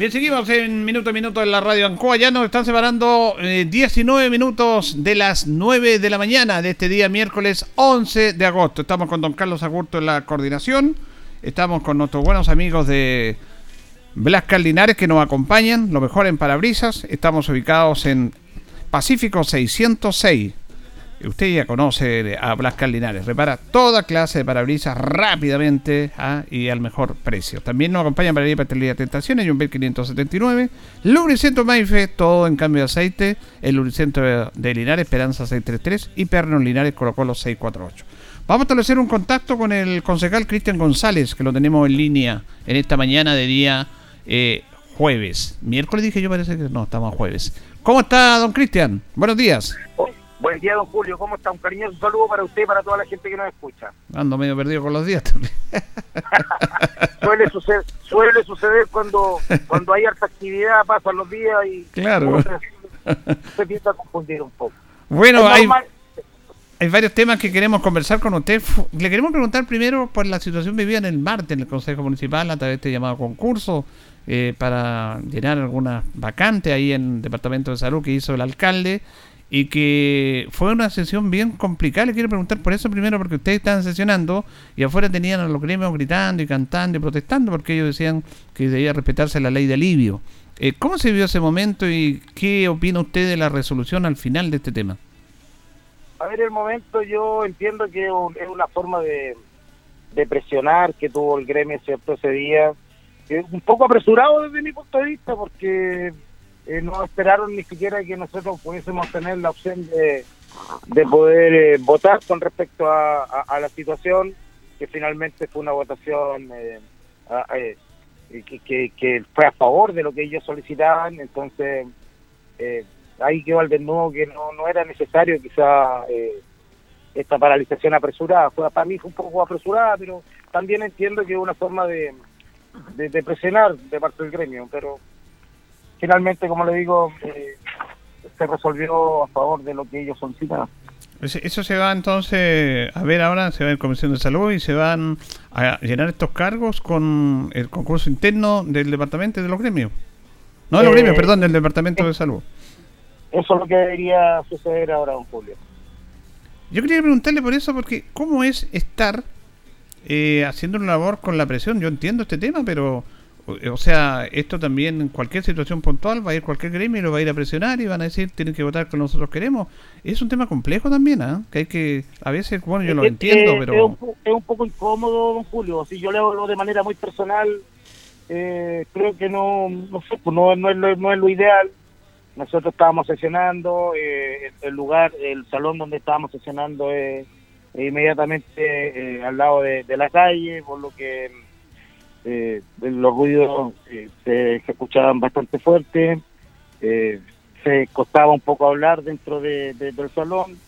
Bien, seguimos en minuto a minuto en la radio Ancoa. Ya nos están separando eh, 19 minutos de las 9 de la mañana de este día, miércoles 11 de agosto. Estamos con don Carlos Agurto en la coordinación. Estamos con nuestros buenos amigos de Blas Caldinares que nos acompañan, lo mejor en parabrisas. Estamos ubicados en Pacífico 606. Usted ya conoce a Blas Caldinares. Repara toda clase de parabrisas rápidamente ¿ah? y al mejor precio. También nos acompañan para Pastelería Tentaciones y un 579. Lubricento Maife, todo en cambio de aceite. El lubricento de Linares, Esperanza 633 y Perno Linares, Colo Colo 648. Vamos a establecer un contacto con el concejal Cristian González, que lo tenemos en línea en esta mañana de día eh, jueves. Miércoles dije yo, parece que no, estamos jueves. ¿Cómo está, don Cristian? Buenos días. Buen día, don Julio. ¿Cómo está? Un cariñoso saludo para usted y para toda la gente que nos escucha. Ando medio perdido con los días también. suele, suceder, suele suceder cuando, cuando hay harta actividad, pasan los días y Claro. se, se empieza a confundir un poco. Bueno, hay, hay varios temas que queremos conversar con usted. Le queremos preguntar primero por la situación vivida en el martes en el Consejo Municipal a través de este llamado concurso eh, para llenar algunas vacantes ahí en el Departamento de Salud que hizo el alcalde y que fue una sesión bien complicada. Le quiero preguntar por eso primero, porque ustedes estaban sesionando y afuera tenían a los gremios gritando y cantando y protestando porque ellos decían que debía respetarse la ley de alivio. Eh, ¿Cómo se vio ese momento y qué opina usted de la resolución al final de este tema? A ver, el momento yo entiendo que es un- es una forma de, presionar que tuvo el gremio cierto ese día. Un poco apresurado desde mi punto de vista porque eh, no esperaron ni siquiera que nosotros pudiésemos tener la opción de, de poder eh, votar con respecto a, la situación, que finalmente fue una votación eh, que, que- fue a favor de lo que ellos solicitaban, entonces ahí quedó al desnudo que no, no era necesario quizá esta paralización apresurada. Fue, para mí fue un poco apresurada, pero también entiendo que es una forma de, de, de presionar de parte del gremio, pero finalmente, como le digo, eh, se resolvió a favor de lo que ellos solicitaban. Ese- Eso se va entonces a ver ahora, se va en Comisión de Salud y se van a llenar estos cargos con el concurso interno del departamento de los gremios. No de los Eh, gremios, perdón, del departamento de salud. Eso es lo que debería suceder ahora, don Julio. Yo quería preguntarle por eso, porque ¿cómo es estar eh, haciendo una labor con la presión? Yo entiendo este tema, pero, o, o sea, esto también en cualquier situación puntual va a ir cualquier gremio y lo va a ir a presionar y van a decir, tienen que votar con nosotros queremos. Es un tema complejo también, ¿ah? Que hay que, a veces, bueno, yo lo entiendo, es- pero... Es un, es un poco incómodo, don Julio. Si yo le hablo de manera muy personal, eh, creo que no, no sé, pues no, no, es lo, no es lo ideal. Nosotros estábamos sesionando, eh, el, el lugar, el salón donde estábamos sesionando es es inmediatamente eh, al lado de, de la calle, por lo que eh, los ruidos eh, se, escuchaban bastante fuertes, eh, se costaba un poco hablar dentro de- de- del salón.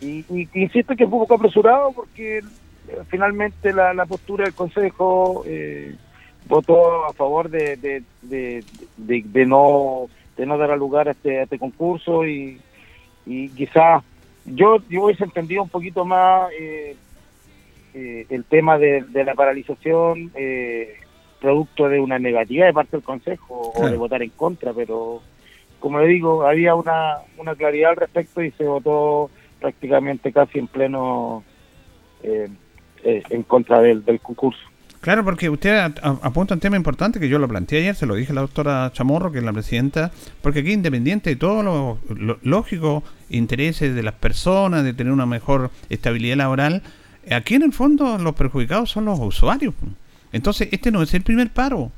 Y, y- insisto que fue un poco apresurado porque eh, finalmente la, la postura del Consejo eh, votó a favor de, de- de no de no dar lugar a este, a este concurso y, y quizás yo, yo hubiese entendido un poquito más eh, el tema de, de la paralización eh, producto de una negativa de parte del Consejo o de votar en contra, pero como le digo, había una, una claridad al respecto y se votó prácticamente casi en pleno eh, eh, en contra del, del concurso. Claro, porque usted apunta un tema importante que yo lo planteé ayer, se lo dije a la doctora Chamorro, que es la presidenta, porque aquí independiente de todos los lo- lógicos intereses de las personas, de tener una mejor estabilidad laboral, aquí en el fondo los perjudicados son los usuarios. Entonces, este no es el primer paro.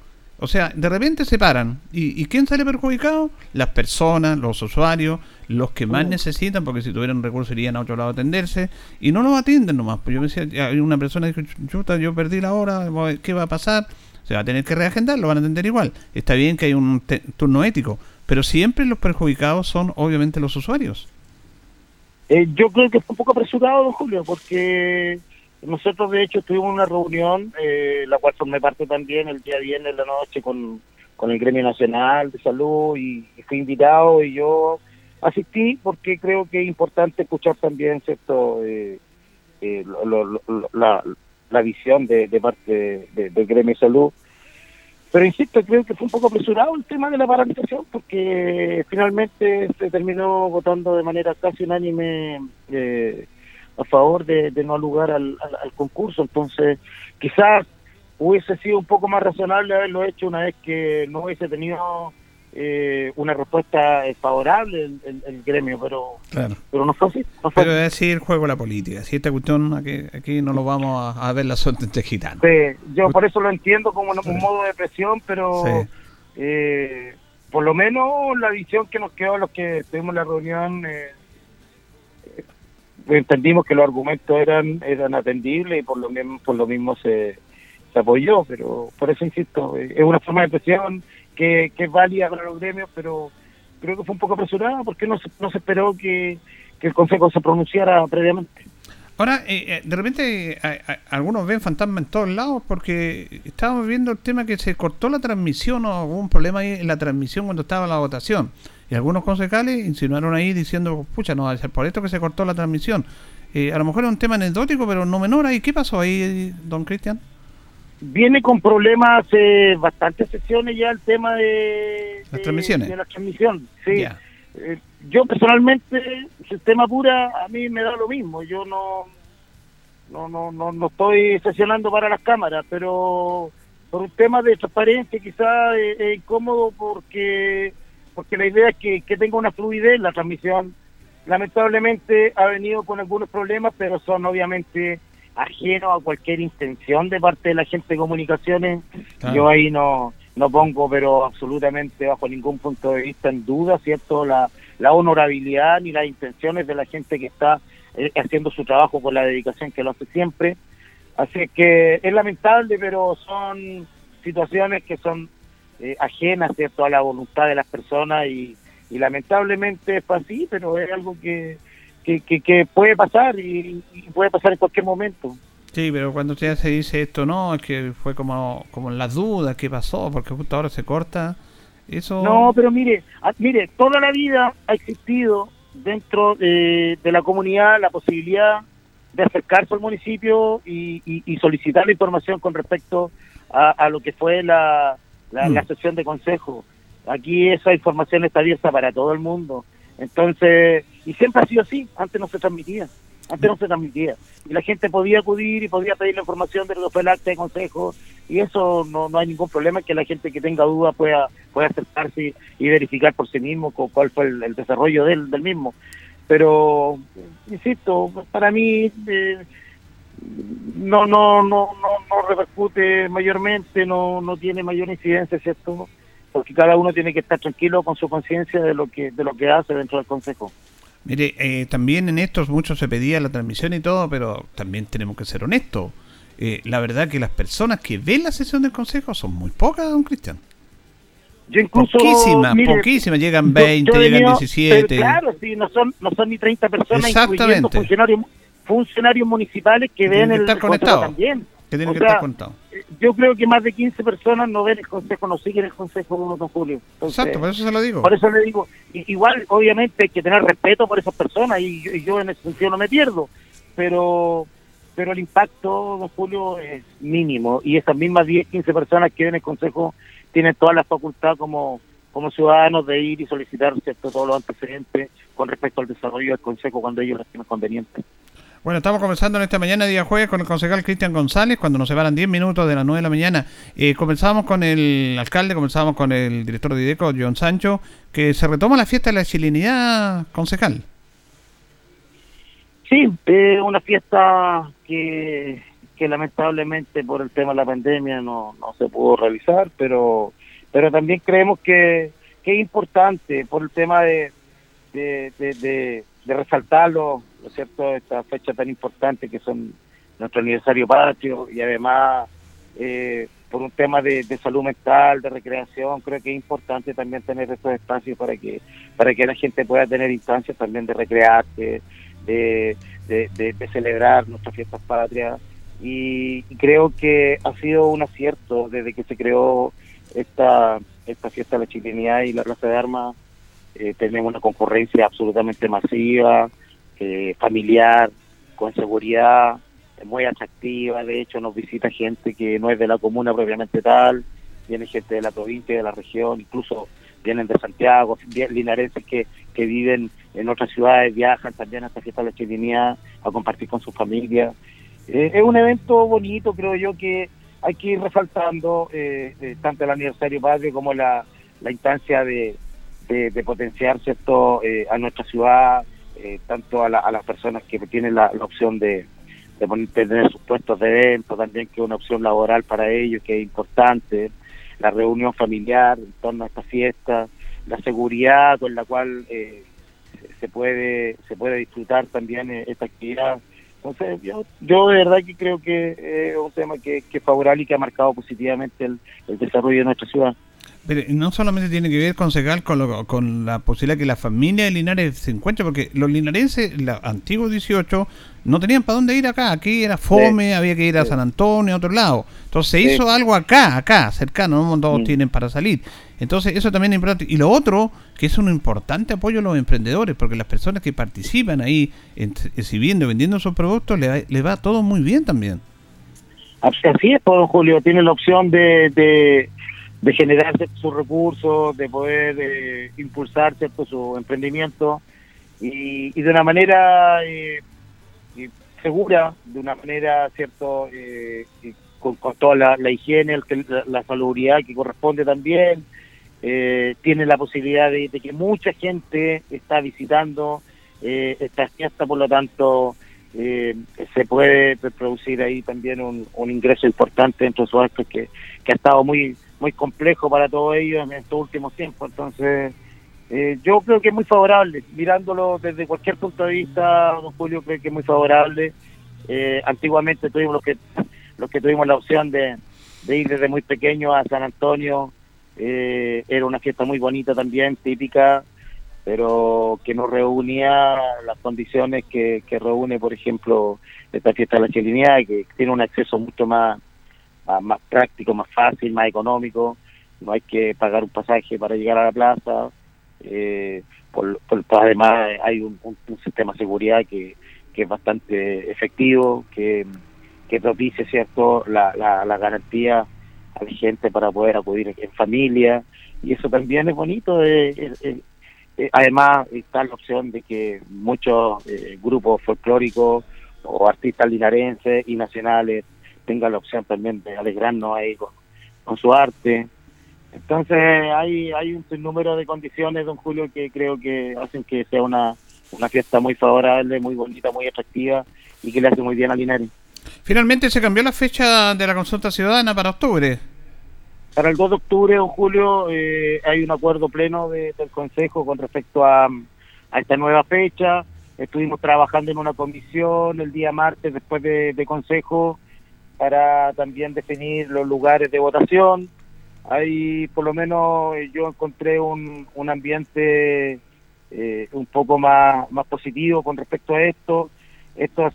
O sea, de repente se paran. ¿Y, y quién sale perjudicado? Las personas, los usuarios, los que más necesitan, porque si tuvieran recursos irían a otro lado a atenderse. Y no los atienden nomás. Pues yo me decía, hay una persona dijo, chuta, yo perdí la hora, ¿qué va a pasar? Se va a tener que reagendar, lo van a atender igual. Está bien que hay un turno ético, pero siempre los perjudicados son obviamente los usuarios. Eh, yo creo que fue un poco apresurado, don Julio, porque nosotros de hecho tuvimos una reunión, eh, la cual formé parte también el día viernes en la noche con, con el Gremio Nacional de Salud y, fui invitado y yo asistí porque creo que es importante escuchar también cierto eh, eh, lo- lo- lo- la, la visión de, parte de- de- del Gremio de Salud. Pero insisto, creo que fue un poco apresurado el tema de la paralización porque finalmente se terminó votando de manera casi unánime eh, a favor de, no lugar al, al- al concurso. Entonces, quizás hubiese sido un poco más razonable haberlo hecho una vez que no hubiese tenido eh, una respuesta favorable el, el- el gremio, pero Claro. pero no fue así. No fue Pero es así el juego de la política. Si esta cuestión aquí, aquí no lo vamos a, a ver la suerte entre gitanos. Sí, yo por eso lo entiendo como un modo de presión, pero Sí. eh, por lo menos la visión que nos quedó los que tuvimos la reunión, eh, entendimos que los argumentos eran eran atendibles y por lo mismo, por lo mismo se, se apoyó, pero por eso insisto, eh, es una forma de presión que, que es válida para los gremios, pero creo que fue un poco apresurada porque no se, no se esperó que, el Consejo se pronunciara previamente. Ahora, eh, eh, de repente a- algunos ven fantasma en todos lados porque estábamos viendo el tema que se cortó la transmisión o hubo un problema ahí en la transmisión cuando estaba la votación. Y algunos concejales insinuaron ahí diciendo, pucha, no va a ser por esto que se cortó la transmisión. Eh, a lo mejor es un tema anecdótico, pero no menor. ahí ¿Qué pasó ahí, don Cristian? Viene con problemas hace bastantes sesiones ya el tema de, Las de- transmisiones. de la transmisión. Sí. Eh, yo personalmente, sistema pura, a mí me da lo mismo. Yo no no no no, no estoy sesionando para las cámaras, pero por un tema de transparencia quizás es, es incómodo porque porque la idea es que, que tenga una fluidez la transmisión. Lamentablemente ha venido con algunos problemas, pero son obviamente ajenos a cualquier intención de parte de la gente de comunicaciones. Claro. Yo ahí no no pongo, pero absolutamente bajo ningún punto de vista en duda, ¿cierto? La, la honorabilidad ni las intenciones de la gente que está eh, haciendo su trabajo con la dedicación que lo hace siempre. Así que es lamentable, pero son situaciones que son eh, ajenas, ¿cierto?, a la voluntad de las personas y, y lamentablemente fue así, pero es algo que, que, que, que puede pasar y, y puede pasar en cualquier momento. Sí, pero cuando ya se dice esto, no, es que fue como, como las dudas, ¿qué pasó? Porque justo ahora se corta. Eso. No, pero mire, mire, toda la vida ha existido dentro de, de la comunidad la posibilidad de acercarse al municipio y, y- y solicitar la información con respecto a, a lo que fue la, la, Mm. la sesión de consejo. Aquí esa información está abierta para todo el mundo. Entonces, y siempre ha sido así, antes no se transmitía, antes no se transmitía. Y la gente podía acudir y podía pedir la información de lo que fue el acta de consejo, y eso no, no hay ningún problema, que la gente que tenga dudas pueda, pueda acercarse y, verificar por sí mismo cu- cuál fue el, el desarrollo del, del mismo. Pero, insisto, para mí eh, no, no, no, no, no repercute mayormente, no, no tiene mayor incidencia, ¿cierto? Porque cada uno tiene que estar tranquilo con su conciencia de lo que de lo que hace dentro del consejo. Mire, eh, también en estos mucho se pedía la transmisión y todo, pero también tenemos que ser honestos. Eh, la verdad que las personas que ven la sesión del consejo son muy pocas, don Cristian. Yo incluso Poquísimas, mire, poquísimas, llegan yo- 20, yo llegan venido- 17. pero claro, sí, no son no son ni 30 personas, incluyendo Exactamente. funcionarios funcionarios municipales que ven que el conectados. también. Que tienen O que sea, estar contados. Yo creo que más de 15 personas no ven el consejo, no siguen el consejo, don Julio. Entonces, Exacto, por eso se lo digo. Por eso le digo, igual obviamente hay que tener respeto por esas personas y yo, y yo en ese sentido no me pierdo, pero pero el impacto, don Julio, es mínimo y esas mismas 10, 15 personas que ven el consejo tienen toda la facultad como como ciudadanos de ir y solicitar cierto todos los antecedentes con respecto al desarrollo del consejo cuando ellos lo estimen conveniente. Bueno, estamos comenzando en esta mañana, día jueves, con el concejal Cristian González, cuando nos separan 10 minutos de las 9 de la mañana. Eh, comenzamos con el alcalde, comenzamos con el director de IDECO, John Sancho, que se retoma la fiesta de la chilenidad concejal. Sí, es una fiesta que, lamentablemente por el tema de la pandemia no, no se pudo realizar, pero pero también creemos que, que es importante por el tema de, de, de, de, ¿no cierto?, esta fecha tan importante que son nuestro aniversario patrio y además eh, por un tema de, salud mental, de recreación, creo que es importante también tener estos espacios para que para que la gente pueda tener instancias también de recrearse, de, de, de- celebrar nuestras fiestas patrias y, y creo que ha sido un acierto desde que se creó esta esta fiesta de la chilenidad y la Plaza de Armas eh, tenemos una concurrencia absolutamente masiva, eh, familiar, con seguridad, eh, muy atractiva. De hecho, nos visita gente que no es de la comuna propiamente tal, viene gente de la provincia, de la región, incluso vienen de Santiago, linarenses que, que viven en otras ciudades, viajan también a esta fiesta de la chilenidad a compartir con su familia. Eh, es un evento bonito, creo yo, que hay que ir resaltando eh, eh, tanto el aniversario padre como la, la instancia de, de, de potenciar cierto eh, a nuestra ciudad, eh, tanto a, la- a las personas que tienen la, la opción de, tener sus puestos de evento, también que es una opción laboral para ellos, que es importante, la reunión familiar en torno a esta fiesta, la seguridad con la cual eh, se puede se puede disfrutar también eh, esta actividad. Entonces, yo, yo de verdad que creo que eh, es un tema que, que es favorable y que ha marcado positivamente el, el desarrollo de nuestra ciudad. Pero no solamente tiene que ver, concejal, con, lo- con la posibilidad que la familia de Linares se encuentre, porque los linarenses, los antiguos 18, no tenían para dónde ir acá. Aquí era fome, había que ir a San Antonio, a otro lado. Entonces se Sí. hizo algo acá, acá, cercano, no todos Mm. tienen para salir. Entonces eso también es importante. Y lo otro, que es un importante apoyo a los emprendedores, porque las personas que participan ahí en- exhibiendo, vendiendo sus productos, le va, le va todo muy bien también. Así es, pues, don Julio, tiene la opción de, de, de generar sus recursos, de poder eh, impulsar ¿cierto? su emprendimiento y, de una manera eh, eh, segura, de una manera cierto eh, eh, con, con toda la, higiene, la, la salubridad que corresponde también. Eh, tiene la posibilidad de, de que mucha gente está visitando esta fiesta, por lo tanto eh, se puede producir ahí también un, ingreso importante dentro de su actos que, que ha estado muy muy complejo para todos ellos en estos últimos tiempos. Entonces, eh, yo creo que es muy favorable, mirándolo desde cualquier punto de vista, don Julio, creo que es muy favorable. Eh, antiguamente tuvimos los que los que tuvimos la opción de, de ir desde muy pequeño a San Antonio, eh, era una fiesta muy bonita también, típica, pero que no reunía las condiciones que, que reúne, por ejemplo, esta fiesta de la chilenidad, que tiene un acceso mucho más, más, práctico, más fácil, más económico, no hay que pagar un pasaje para llegar a la plaza, eh, por, por- además hay un, sistema de seguridad que, que es bastante efectivo, que, que propicia cierto la, la, la garantía a la gente para poder acudir en familia. Y eso también es bonito eh, además está la opción de que muchos eh, grupos folclóricos o artistas linarenses y nacionales tengan la opción también de alegrarnos ahí con, su arte entonces hay hay un sinnúmero de condiciones don Julio que creo que hacen que sea una una fiesta muy favorable muy bonita muy atractiva y que le hace muy bien a Linares Finalmente se cambió la fecha de la consulta ciudadana para octubre. Para el 2 de octubre, don Julio, eh, hay un acuerdo pleno de- del Consejo con respecto a, a esta nueva fecha. Estuvimos trabajando en una comisión el día martes después de, Consejo para también definir los lugares de votación. Ahí, por lo menos, eh, yo encontré un, un ambiente eh, un poco más, más positivo con respecto a esto. Esto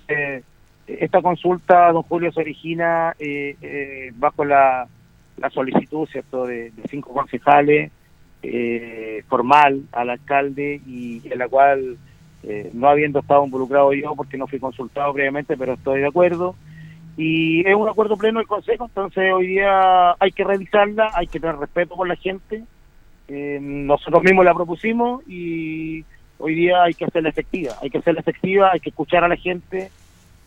esta consulta, don Julio, se origina eh, eh, bajo la, la solicitud cierto de, cinco concejales eh, formal al alcalde y en la cual eh, no habiendo estado involucrado yo porque no fui consultado previamente pero estoy de acuerdo. Y es un acuerdo pleno del consejo entonces hoy día hay que revisarla hay que tener respeto por la gente. Eh, nosotros mismos la propusimos y hoy día hay que hacerla efectiva hay que hacerla efectiva hay que escuchar a la gente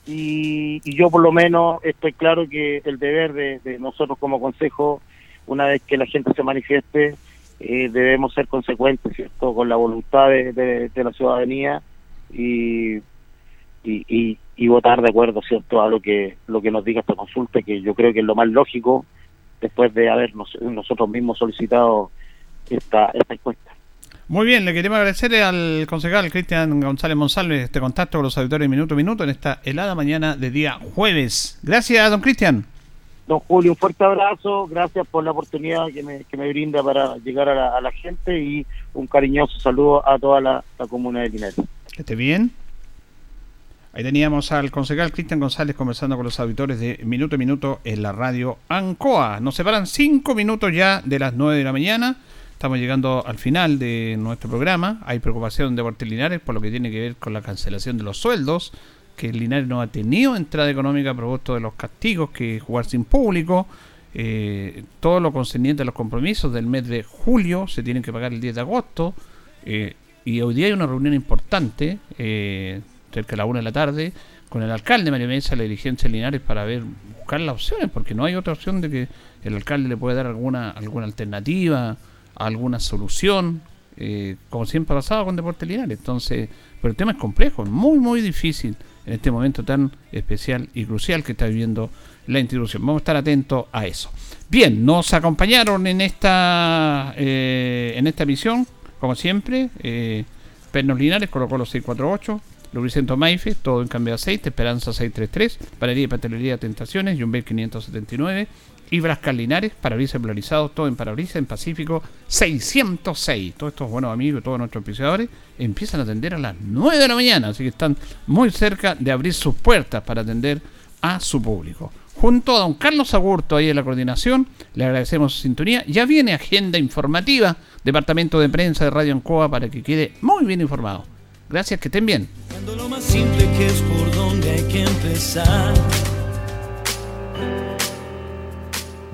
y, y yo por lo menos estoy claro que el deber de, nosotros como consejo, una vez que la gente se manifieste, eh, debemos ser consecuentes, ¿cierto?, con la voluntad de, la ciudadanía y, y, votar de acuerdo cierto a lo que lo que nos diga esta consulta que yo creo que es lo más lógico después de haber nos- nosotros mismos solicitado esta esta encuesta Muy bien, le queremos agradecer al concejal Cristian González Monsalve este contacto con los auditores minuto a minuto en esta helada mañana de día jueves. Gracias, don Cristian. Don Julio, un fuerte abrazo, gracias por la oportunidad que me, que me brinda para llegar a la, a la gente y un cariñoso saludo a toda la, la comuna de Linares. Que esté bien. Ahí teníamos al concejal Cristian González conversando con los auditores de Minuto a Minuto en la radio Ancoa. Nos separan cinco minutos ya de las 9 de la mañana. Estamos llegando al final de nuestro programa. Hay preocupación de Deportes Linares por lo que tiene que ver con la cancelación de los sueldos, que Linares no ha tenido entrada económica producto de los castigos que jugar sin público. Eh, todo lo concerniente a los compromisos del mes de julio se tienen que pagar el 10 de agosto. Eh, y hoy día hay una reunión importante, eh, cerca de la una de la tarde, con el alcalde Mario Mesa, la dirigencia de Linares, para ver, buscar las opciones, porque no hay otra opción de que el alcalde le pueda dar alguna, alguna alternativa, alguna solución, eh, como siempre ha pasado con Deportes Linares. Entonces, pero el tema es complejo, muy, muy difícil en este momento tan especial y crucial que está viviendo la institución. Vamos a estar atentos a eso. Bien, nos acompañaron en esta eh, en esta misión, como siempre, eh, Pernos Linares, Colo Colo 648, Lubricento Maife, todo en cambio de aceite, Esperanza 633, Panadería y Pastelería Tentaciones, Jumbel 579, y Brascar Linares, parabrisas polarizados, todo en parabrisas en Pacífico 606. Todos estos buenos amigos, todos nuestros auspiciadores, empiezan a atender a las 9 de la mañana, así que están muy cerca de abrir sus puertas para atender a su público. Junto a don Carlos Agurto ahí en la coordinación, le agradecemos su sintonía. Ya viene agenda informativa, Departamento de Prensa de Radio Ancoa, para que quede muy bien informado. Gracias, que estén bien.